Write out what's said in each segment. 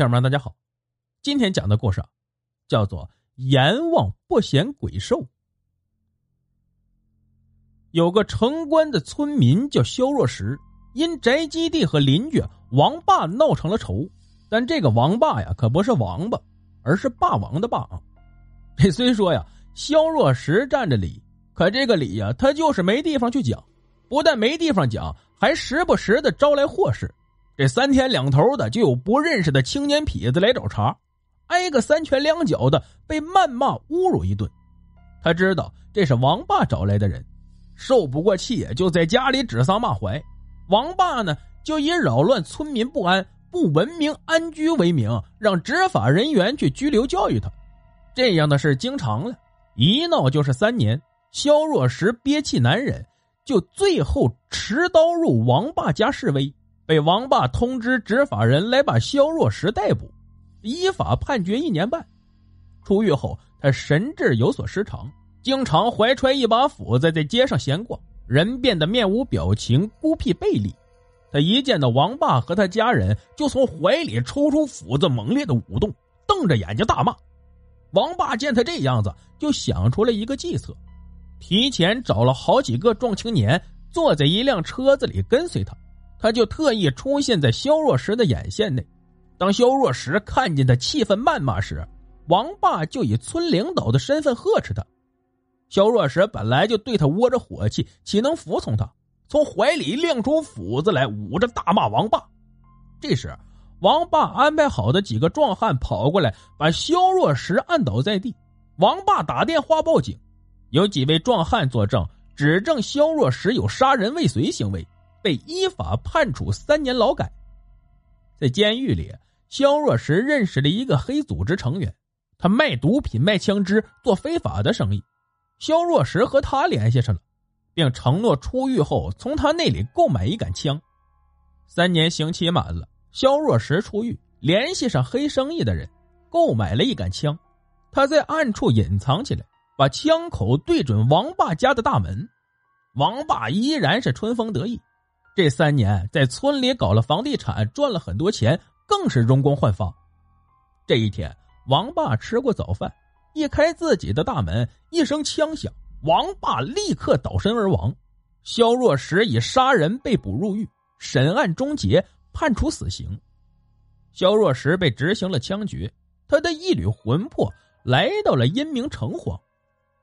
听众们，大家好，今天讲的故事啊，叫做《阎王不嫌鬼瘦》。有个城关的村民叫肖若石，因宅基地和邻居王霸闹成了仇。但这个王霸呀，可不是王八，而是霸王的霸啊。这虽说呀，肖若石占着理，可这个理呀，他就是没地方去讲。不但没地方讲，还时不时的招来祸事。这三天两头的就有不认识的青年痞子来找茬，挨个三拳两脚的被谩骂侮辱一顿。他知道这是王霸找来的人，受不过气，就在家里指桑骂槐。王霸呢，就以扰乱村民不安、不文明安居为名，让执法人员去拘留教育他。这样的事经常了，一闹就是三年。肖若石憋气难忍，就最后持刀入王霸家示威。被王霸通知执法人来把肖若石逮捕，依法判决一年半。出狱后，他神志有所失常，经常怀揣一把斧子在街上闲逛，人变得面无表情、孤僻背离。他一见到王霸和他家人，就从怀里抽出斧子，猛烈的舞动，瞪着眼睛大骂。王霸见他这样子，就想出了一个计策，提前找了好几个壮青年，坐在一辆车子里跟随他。他就特意出现在肖若石的眼线内，当肖若石看见他气愤谩骂时，王霸就以村领导的身份呵斥他。肖若石本来就对他窝着火气，岂能服从他？从怀里亮出斧子来，捂着大骂王霸。这时，王霸安排好的几个壮汉跑过来，把肖若石按倒在地。王霸打电话报警，有几位壮汉作证，指证肖若石有杀人未遂行为。被依法判处三年劳改。在监狱里，肖若石认识了一个黑组织成员，他卖毒品、卖枪支，做非法的生意。肖若石和他联系上了，并承诺出狱后从他那里购买一杆枪。三年刑期满了，肖若石出狱，联系上黑生意的人，购买了一杆枪。他在暗处隐藏起来，把枪口对准王霸家的大门。王霸依然是春风得意。这三年在村里搞了房地产，赚了很多钱，更是容光焕发。这一天，王霸吃过早饭，一开自己的大门，一声枪响，王霸立刻倒身而亡。肖若石以杀人被捕入狱，审案终结，判处死刑。肖若石被执行了枪决，他的一缕魂魄来到了阴冥城隍，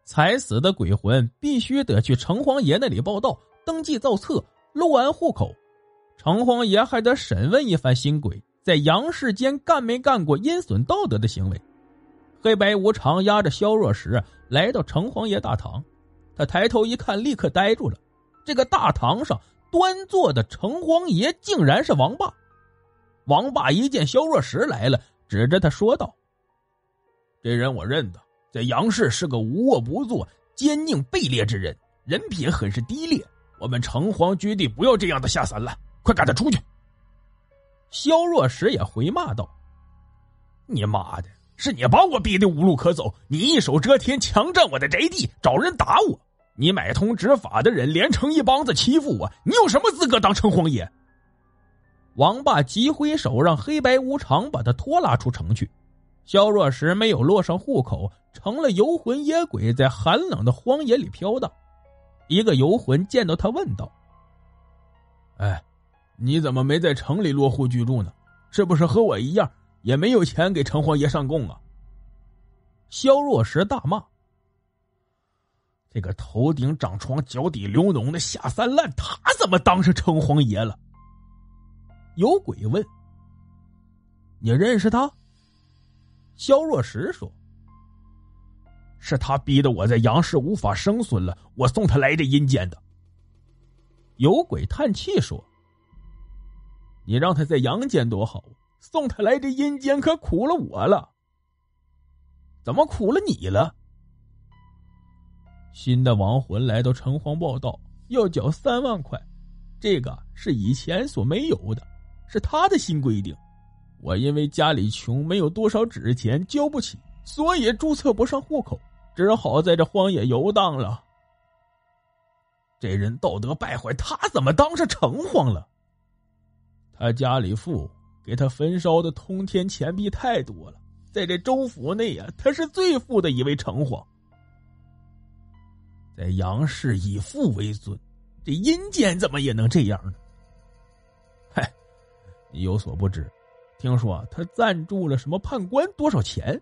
才死的鬼魂必须得去城隍爷那里报道，登记造册。录完户口，城隍爷还得审问一番新鬼在阳世间干没干过阴损道德的行为。黑白无常押着肖若石来到城隍爷大堂，他抬头一看，立刻呆住了。这个大堂上端坐的城隍爷竟然是王霸。王霸一见肖若石来了，指着他说道：“这人我认得，在杨氏是个无恶不作、奸佞卑劣之人，人品很是低劣。”我们城隍居地不要这样的下三滥，快赶他出去！肖若石也回骂道：“你妈的，是你把我逼得无路可走！你一手遮天，强占我的宅地，找人打我！你买通执法的人，连成一帮子欺负我！你有什么资格当城隍爷？”王霸急挥手，让黑白无常把他拖拉出城去。肖若石没有落上户口，成了游魂野鬼，在寒冷的荒野里飘荡。一个游魂见到他，问道：“哎，你怎么没在城里落户居住呢？是不是和我一样，也没有钱给城隍爷上供啊？”肖若石大骂：“这个头顶长疮、脚底流脓的下三滥，他怎么当上城隍爷了？”有鬼问：“你认识他？”肖若石说。是他逼得我在杨氏无法生存了，我送他来这阴间的。有鬼叹气说：“你让他在阳间多好，送他来这阴间可苦了我了。怎么苦了你了？”新的亡魂来到城隍报道，要缴三万块，这个是以前所没有的，是他的新规定。我因为家里穷，没有多少纸钱，交不起。所以注册不上户口，只好在这荒野游荡了。这人道德败坏，他怎么当上城隍了？他家里富，给他焚烧的通天钱币太多了，在这州府内呀，他是最富的一位城隍。在杨氏以富为尊，这阴间怎么也能这样呢？嗨，你有所不知，听说他赞助了什么判官多少钱？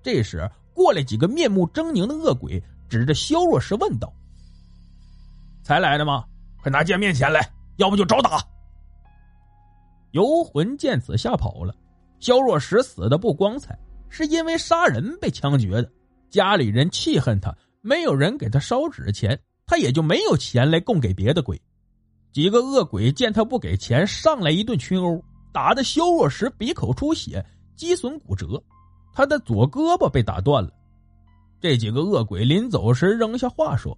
这时过来几个面目狰狞的恶鬼，指着萧若石问道：“才来的吗？快拿见面钱来，要不就找打！”游魂见此吓跑了。萧若石死的不光彩，是因为杀人被枪决的。家里人气恨他，没有人给他烧纸钱，他也就没有钱来供给别的鬼。几个恶鬼见他不给钱，上来一顿群殴，打的萧若石鼻口出血，肌损骨折，他的左胳膊被打断了。这几个恶鬼临走时扔下话说：“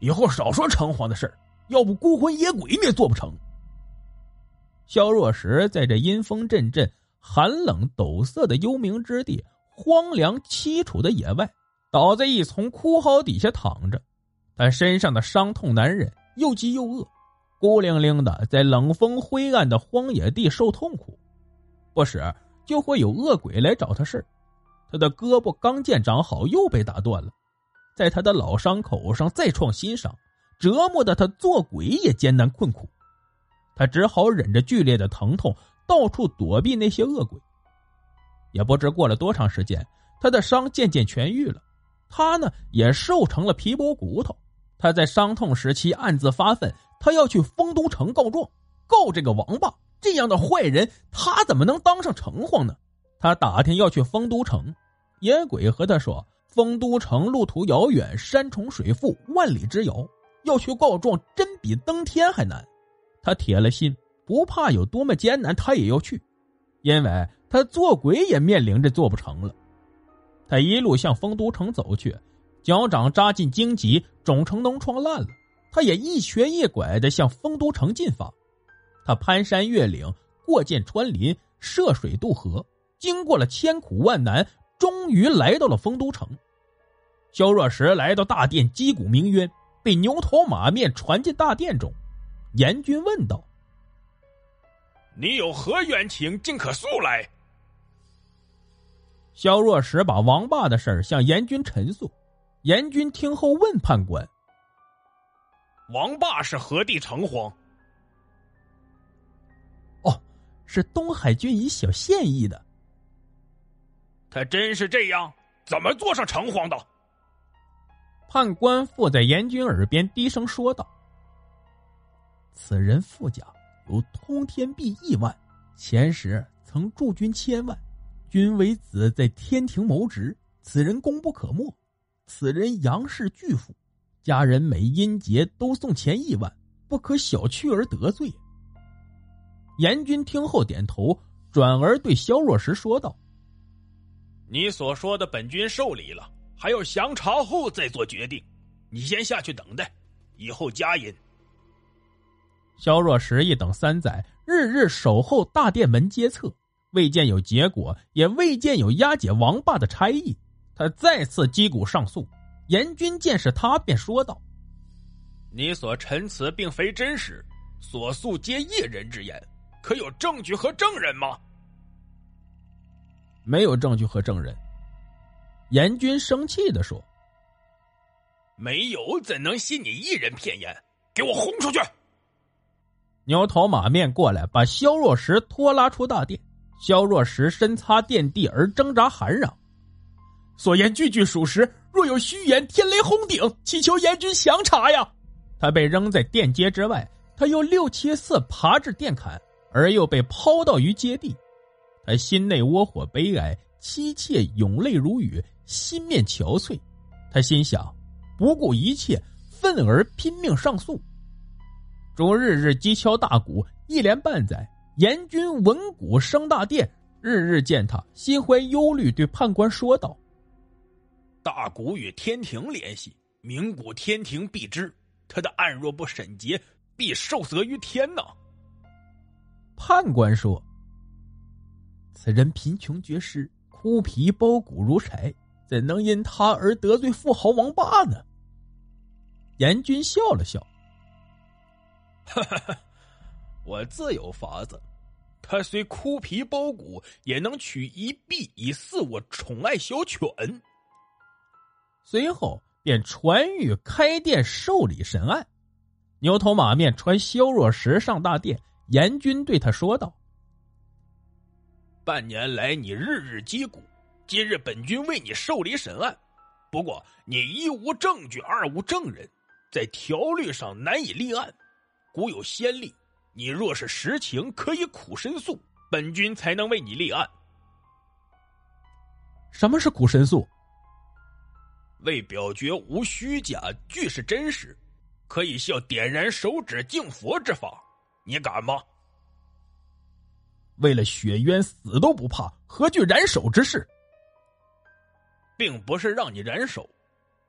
以后少说城隍的事要不孤魂野鬼你也做不成。”萧若石在这阴风阵阵、寒冷陡色的幽冥之地、荒凉凄楚的野外，倒在一丛枯蒿底下躺着。他身上的伤痛难忍，又饥又饿，孤零零的在冷风灰暗的荒野地受痛苦。不时就会有恶鬼来找他事他的胳膊刚见长好，又被打断了，在他的老伤口上再创新伤，折磨的他做鬼也艰难困苦。他只好忍着剧烈的疼痛，到处躲避那些恶鬼。也不知过了多长时间，他的伤渐渐痊愈了，他呢也瘦成了皮包骨头。他在伤痛时期暗自发愤，他要去丰都城告状，告这个王八这样的坏人，他怎么能当上城隍呢？他打听要去丰都城，野鬼和他说，丰都城路途遥远，山重水复，万里之遥，要去告状，真比登天还难。他铁了心，不怕有多么艰难，他也要去，因为他做鬼也面临着做不成了。他一路向丰都城走去，脚掌扎进荆棘，肿成脓疮烂了。他也一瘸一拐的向丰都城进发。他攀山越岭，过涧穿林，涉水渡河，经过了千苦万难，终于来到了丰都城。萧若石来到大殿，击鼓鸣冤，被牛头马面传进大殿中。严君问道：“你有何冤情，尽可诉来。”萧若石把王霸的事向严君陈述。严君听后问判官：“王霸是何地城隍？”“是东海郡一小县役的。”“他真是这样？怎么做上城隍的？”判官附在严军耳边低声说道。此人富甲，有通天币亿万，前时曾驻军千万，君为子在天庭谋职，此人功不可没。此人杨氏巨富，家人每阴节都送钱亿万，不可小觑而得罪。严军听后点头，转而对萧若石说道：“你所说的，本君受理了，还要详查后再做决定。你先下去等待，以后加音。”萧若石一等三载，日日守候大殿门接策，未见有结果，也未见有押解王霸的差役。他再次击鼓上诉，严军见是他，便说道：“你所陈词并非真实，所诉皆一人之言，可有证据和证人吗？”没有证据和证人。严军生气的说：“没有，怎能信你一人骗言？给我轰出去！”牛头马面过来，把萧若石拖拉出大殿。萧若石身擦垫地而挣扎，喊嚷：“所言句句属实，若有虚言，天雷轰顶！祈求阎君详查呀！”他被扔在殿阶之外，他又六七次爬至殿坎，而又被抛到于阶地。他心内窝火悲哀，妻妾涌泪如雨，心面憔悴。他心想：不顾一切，愤而拼命上诉。终日日击敲大鼓，一连半载，严君闻鼓升大殿，日日见他，心怀忧虑，对判官说道：“大鼓与天庭联系，鸣鼓天庭必知。他的案若不审结，必受责于天呐。”判官说：“此人贫穷绝世，枯皮包骨如柴，怎能因他而得罪富豪王霸呢？”严君笑了笑。哈哈哈，我自有法子。他虽枯皮包骨，也能取一臂以饲我宠爱小犬。随后便传谕开店受理审案。牛头马面传萧若石上大殿，严军对他说道：“半年来你日日击鼓，今日本君为你受理审案。不过你一无证据，二无证人，在条律上难以立案。古有先例。”你若是实情，可以苦申诉，本君才能为你立案。什么是苦申诉？为表决无虚假，俱是真实，可以效点燃手指敬佛之法，你敢吗？为了雪冤死都不怕，何惧燃手之事？并不是让你燃手，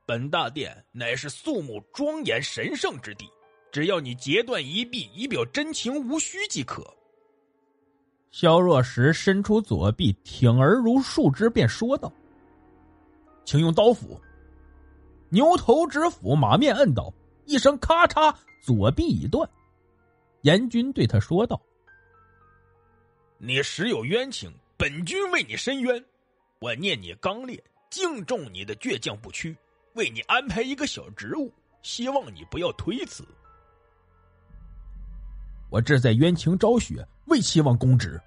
本大殿乃是肃穆庄严神圣之地。只要你截断一臂，以表真情无虚即可。萧若石伸出左臂，挺而如树枝，便说道：“请用刀斧。”牛头直斧，马面摁倒，一声咔嚓，左臂已断。严军对他说道：“你实有冤情，本君为你伸冤。我念你刚烈，敬重你的倔强不屈，为你安排一个小职务，希望你不要推辞。”我志在冤情昭雪，未期望公职。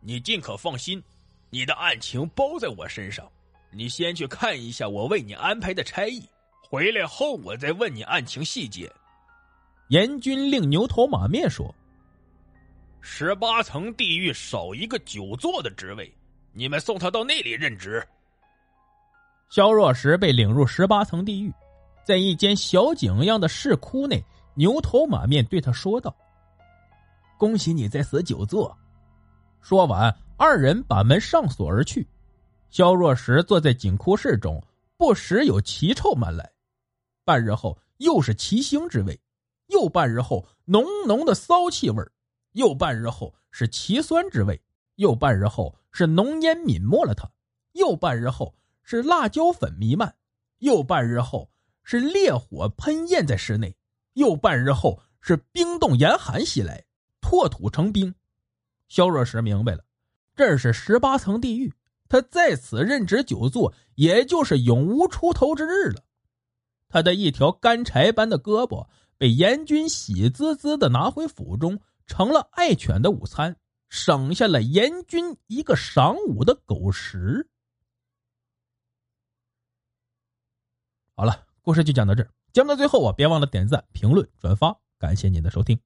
你尽可放心，你的案情包在我身上。你先去看一下我为你安排的差役，回来后我再问你案情细节。严君令牛头马面说：“十八层地狱少一个久坐的职位，你们送他到那里任职。”萧若石被领入十八层地狱，在一间小井一样的石窟内。牛头马面对他说道：“恭喜你在此久坐。”说完，二人把门上锁而去。萧若石坐在井窟室中，不时有奇臭漫来。半日后，又是奇星之味；又半日后，浓浓的骚气味；又半日后，是奇酸之味；又半日后，是浓烟泯没了他；又半日后，是辣椒粉弥漫；又半日后，是烈火喷焰在室内。又半日后，是冰冻严寒袭来，破土成冰。萧若石明白了，这是十八层地狱，他在此任职久坐，也就是永无出头之日了。他的一条干柴般的胳膊被严军喜滋滋的拿回府中，成了爱犬的午餐，省下了严军一个晌午的狗食。好了，故事就讲到这儿。节目最后啊，别忘了点赞、评论、转发，感谢您的收听。